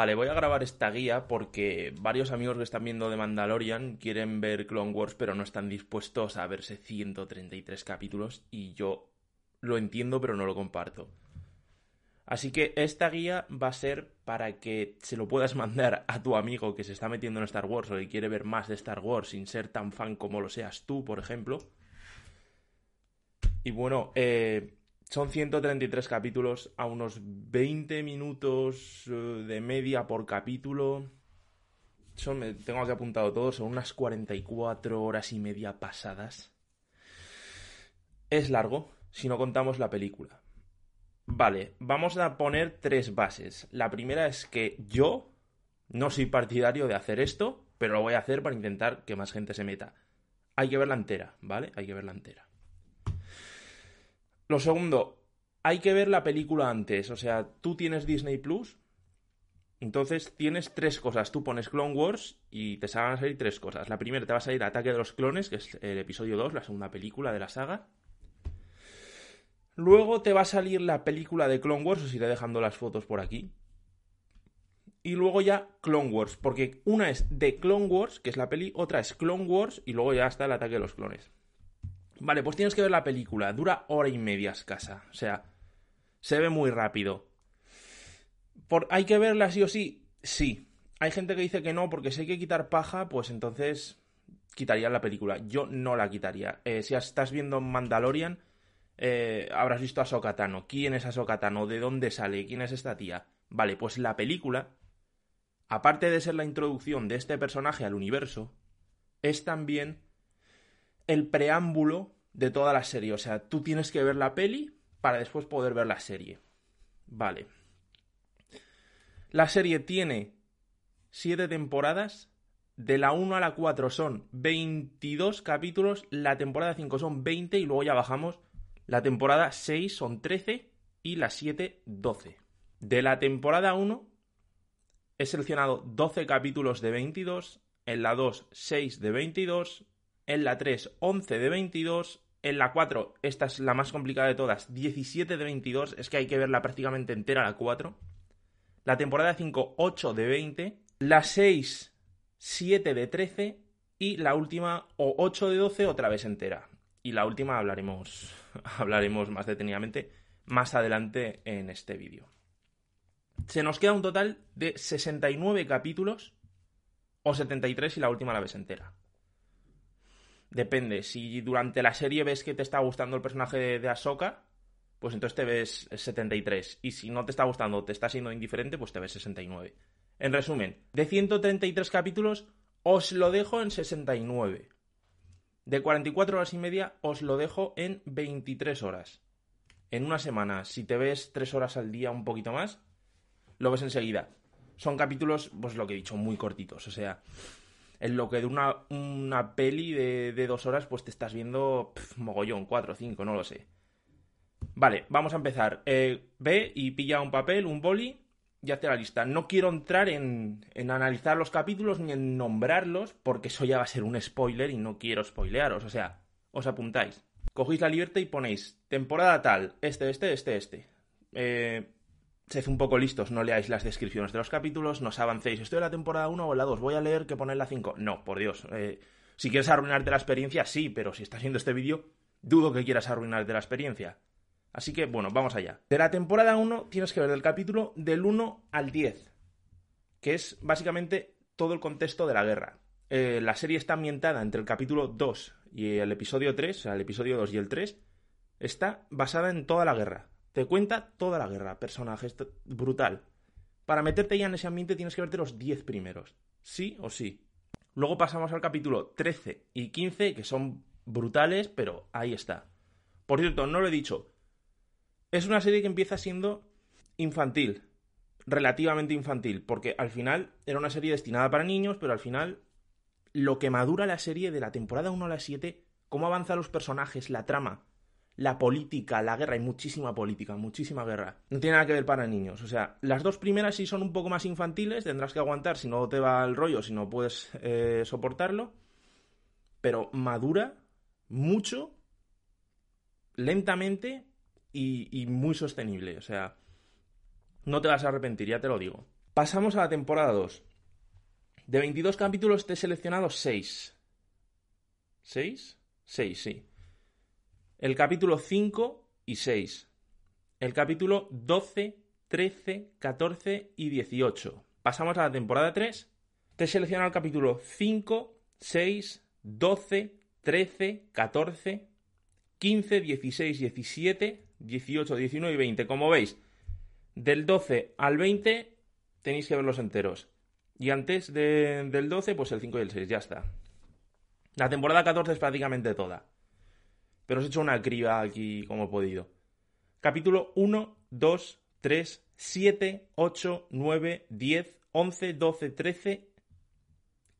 Vale, voy a grabar esta guía porque varios amigos que están viendo The Mandalorian quieren ver Clone Wars pero no están dispuestos a verse 133 capítulos y yo lo entiendo pero no lo comparto. Así que esta guía va a ser para que se lo puedas mandar a tu amigo que se está metiendo en Star Wars o que quiere ver más de Star Wars sin ser tan fan como lo seas tú, por ejemplo. Y bueno, eh, son 133 capítulos a unos 20 minutos eh, de media por capítulo. Tengo aquí apuntado todo, son unas 44 horas y media pasadas. Es largo, si no contamos la película. Vale, vamos a poner tres bases. La primera es que yo no soy partidario de hacer esto, pero lo voy a hacer para intentar que más gente se meta. Hay que verla entera, ¿vale? Hay que verla entera. Lo segundo, hay que ver la película antes. O sea, tú tienes Disney Plus, entonces tienes tres cosas. Tú pones Clone Wars y te van a salir tres cosas. La primera te va a salir Ataque de los Clones, que es el episodio 2, la segunda película de la saga. Luego te va a salir la película de Clone Wars, os iré dejando las fotos por aquí. Y luego ya Clone Wars, porque una es de Clone Wars, que es la peli, otra es Clone Wars y luego ya está el ataque de los clones. Vale, pues tienes que ver la película, dura hora y media escasa, o sea, se ve muy rápido. Por, ¿Hay que verla sí o sí? Sí. Hay gente que dice que no, porque si hay que quitar paja, pues entonces quitaría la película. Yo no la quitaría. Eh, si estás viendo Mandalorian, eh, habrás visto a Sokatano. ¿Quién es Sokatano? ¿De dónde sale? ¿Quién es esta tía? Vale, pues la película, aparte de ser la introducción de este personaje al universo, es también el preámbulo de toda la serie. O sea, tú tienes que ver la peli para después poder ver la serie. Vale. La serie tiene siete temporadas. De la 1 a la 4 son 22 capítulos. La temporada 5 son 20 y luego ya bajamos la temporada 6 son 13 y la 7 12. De la temporada 1 he seleccionado 12 capítulos de 22, en la 2 6 de 22, en la 3 11 de 22, en la 4, esta es la más complicada de todas, 17 de 22, es que hay que verla prácticamente entera la 4. La temporada 5 8 de 20, la 6 7 de 13 y la última o 8 de 12 otra vez entera. Y la última hablaremos hablaremos más detenidamente más adelante en este vídeo. Se nos queda un total de 69 capítulos o 73 si la última la ves entera. Depende, si durante la serie ves que te está gustando el personaje de, de Ahsoka, pues entonces te ves 73. Y si no te está gustando te está siendo indiferente, pues te ves 69. En resumen, de 133 capítulos, os lo dejo en 69 de 44 horas y media os lo dejo en 23 horas. En una semana, si te ves 3 horas al día, un poquito más, lo ves enseguida. Son capítulos, pues lo que he dicho, muy cortitos. O sea, en lo que de una, una peli de, de, dos horas, pues te estás viendo mogollón, 4 o 5, no lo sé. Vale, vamos a empezar. Eh, ve y pilla un papel, un boli ya te la lista. No quiero entrar en, en, analizar los capítulos ni en nombrarlos, porque eso ya va a ser un spoiler y no quiero spoilearos. O sea, os apuntáis. Cogéis la libertad y ponéis temporada tal, este, este, este, este. Eh, sed un poco listos, no leáis las descripciones de los capítulos, no os avancéis. Estoy en la temporada 1 o la 2, voy a leer que pone la 5. No, por Dios. Eh, si quieres arruinarte la experiencia, sí, pero si estás viendo este vídeo, dudo que quieras arruinarte la experiencia. Así que, bueno, vamos allá. De la temporada 1 tienes que ver del capítulo del 1 al 10, que es básicamente todo el contexto de la guerra. Eh, la serie está ambientada entre el capítulo 2 y el episodio 3, o sea, el episodio 2 y el 3, está basada en toda la guerra. Te cuenta toda la guerra, personajes, brutal. Para meterte ya en ese ambiente tienes que verte los 10 primeros, sí o sí. Luego pasamos al capítulo 13 y 15, que son brutales, pero ahí está. Por cierto, no lo he dicho, es una serie que empieza siendo infantil, relativamente infantil, porque al final era una serie destinada para niños, pero al final lo que madura la serie de la temporada 1 a la 7, cómo avanzan los personajes, la trama, la política, la guerra, hay muchísima política, muchísima guerra. No tiene nada que ver para niños. O sea, las dos primeras sí son un poco más infantiles, tendrás que aguantar si no te va el rollo, si no puedes eh, soportarlo. Pero madura mucho, lentamente y, muy sostenible. O sea, no te vas a arrepentir, ya te lo digo. Pasamos a la temporada 2. De 22 capítulos te he seleccionado 6. ¿6? 6, sí. El capítulo 5 y 6. El capítulo 12, 13, 14 y 18. Pasamos a la temporada 3. Te he seleccionado el capítulo 5, 6, 12, 13, 14, 15, 16, 17, 18, 19 y 20. Como veis, del 12 al 20 tenéis que verlos enteros. Y antes del 12, pues el 5 y el 6, ya está. La temporada 14 es prácticamente toda. Pero os he hecho una criba aquí como he podido. Capítulo 1, 2, 3, 7, 8, 9, 10, 11, 12, 13,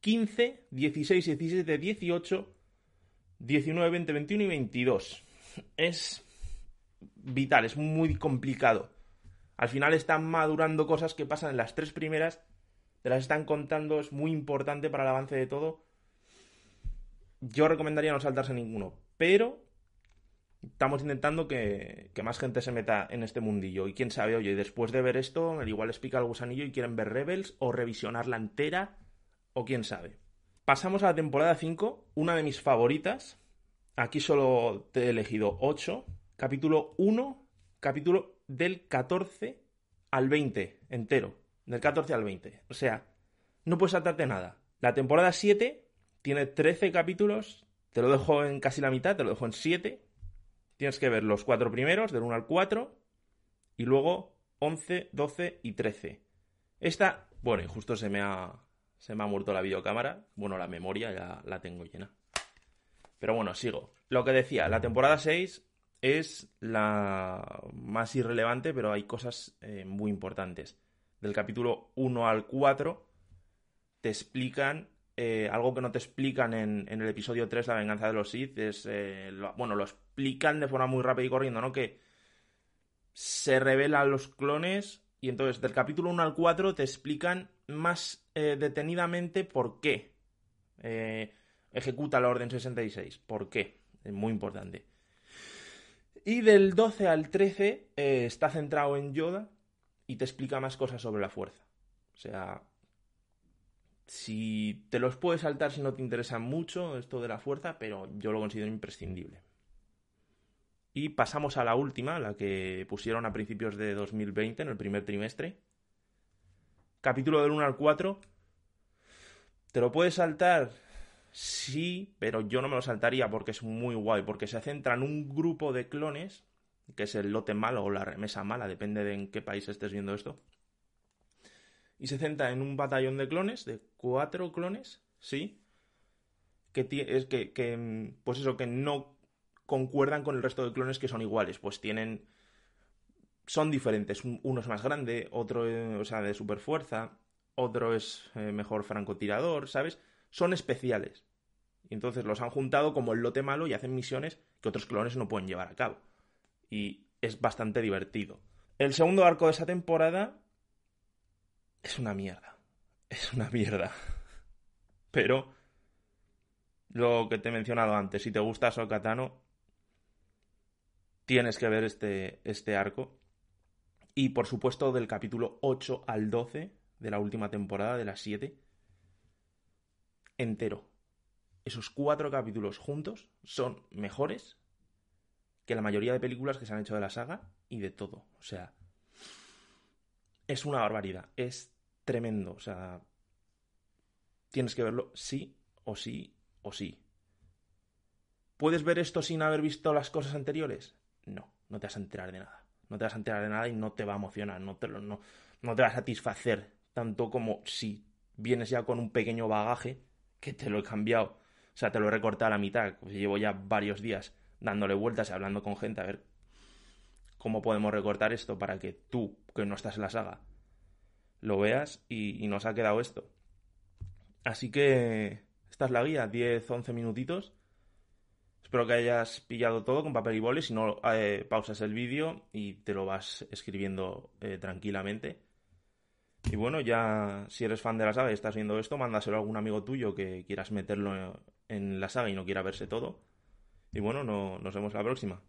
15, 16, 17, 18, 19, 20, 21 y 22. Es vital, es muy complicado. Al final están madurando cosas que pasan en las tres primeras, te las están contando, es muy importante para el avance de todo. Yo recomendaría no saltarse ninguno, pero estamos intentando que, más gente se meta en este mundillo. Y quién sabe, oye, después de ver esto, igual les pica el gusanillo y quieren ver Rebels o revisionarla entera, o quién sabe. Pasamos a la temporada 5, una de mis favoritas. Aquí solo te he elegido 8. Capítulo 1, capítulo del 14 al 20, entero. Del 14 al 20. O sea, no puedes saltarte nada. La temporada 7 tiene 13 capítulos. Te lo dejo en casi la mitad, te lo dejo en 7. Tienes que ver los cuatro primeros, del 1 al 4. Y luego 11, 12 y 13. Esta, bueno, y justo se me ha, se me ha muerto la videocámara. Bueno, la memoria ya la tengo llena. Pero bueno, sigo. Lo que decía, la temporada 6 es la más irrelevante, pero hay cosas eh, muy importantes. Del capítulo 1 al 4 te explican eh, algo que no te explican en, el episodio 3, La venganza de los Sith. Es, eh, bueno, lo explican de forma muy rápida y corriendo, ¿no? Que se revelan los clones y entonces del capítulo 1 al 4 te explican más eh, detenidamente por qué eh, ejecuta la Orden 66. ¿Por qué? Es muy importante. Y del 12 al 13 eh, está centrado en Yoda y te explica más cosas sobre la fuerza. O sea, si te los puedes saltar si no te interesa mucho esto de la fuerza, pero yo lo considero imprescindible. Y pasamos a la última, la que pusieron a principios de 2020, en el primer trimestre. Capítulo del 1 al 4. ¿Te lo puedes saltar? Sí, pero yo no me lo saltaría porque es muy guay, porque se centra en un grupo de clones, que es el lote malo o la remesa mala, depende de en qué país estés viendo esto. Y se centra en un batallón de clones, de cuatro clones, sí, que, es que, pues eso, que no concuerdan con el resto de clones que son iguales. Pues tienen. Son diferentes. Uno es más grande, otro, eh, o sea, de super fuerza, otro es eh, mejor francotirador, ¿sabes? Son especiales. Y entonces los han juntado como el lote malo y hacen misiones que otros clones no pueden llevar a cabo. Y es bastante divertido. El segundo arco de esa temporada es una mierda. Es una mierda. Pero lo que te he mencionado antes, si te gusta Sokatano, tienes que ver este, este arco. Y por supuesto del capítulo 8 al 12 de la última temporada, de las 7, entero. Esos cuatro capítulos juntos son mejores que la mayoría de películas que se han hecho de la saga y de todo. O sea, es una barbaridad. Es tremendo. O sea, tienes que verlo sí o sí o sí. ¿Puedes ver esto sin haber visto las cosas anteriores? No, no te vas a enterar de nada. No te vas a enterar de nada y no te va a emocionar, no te, no, no te va a satisfacer tanto como si vienes ya con un pequeño bagaje que te lo he cambiado. O sea, te lo he recortado a la mitad. Pues llevo ya varios días dándole vueltas y hablando con gente a ver cómo podemos recortar esto para que tú, que no estás en la saga, lo veas y, y nos ha quedado esto. Así que esta es la guía, 10-11 minutitos Espero que hayas pillado todo con papel y boli. Si no, eh, pausas el vídeo y te lo vas escribiendo eh, tranquilamente. Y bueno, ya si eres fan de la saga y estás viendo esto, mándaselo a algún amigo tuyo que quieras meterlo en la saga y no quiera verse todo. Y bueno, nos vemos la próxima.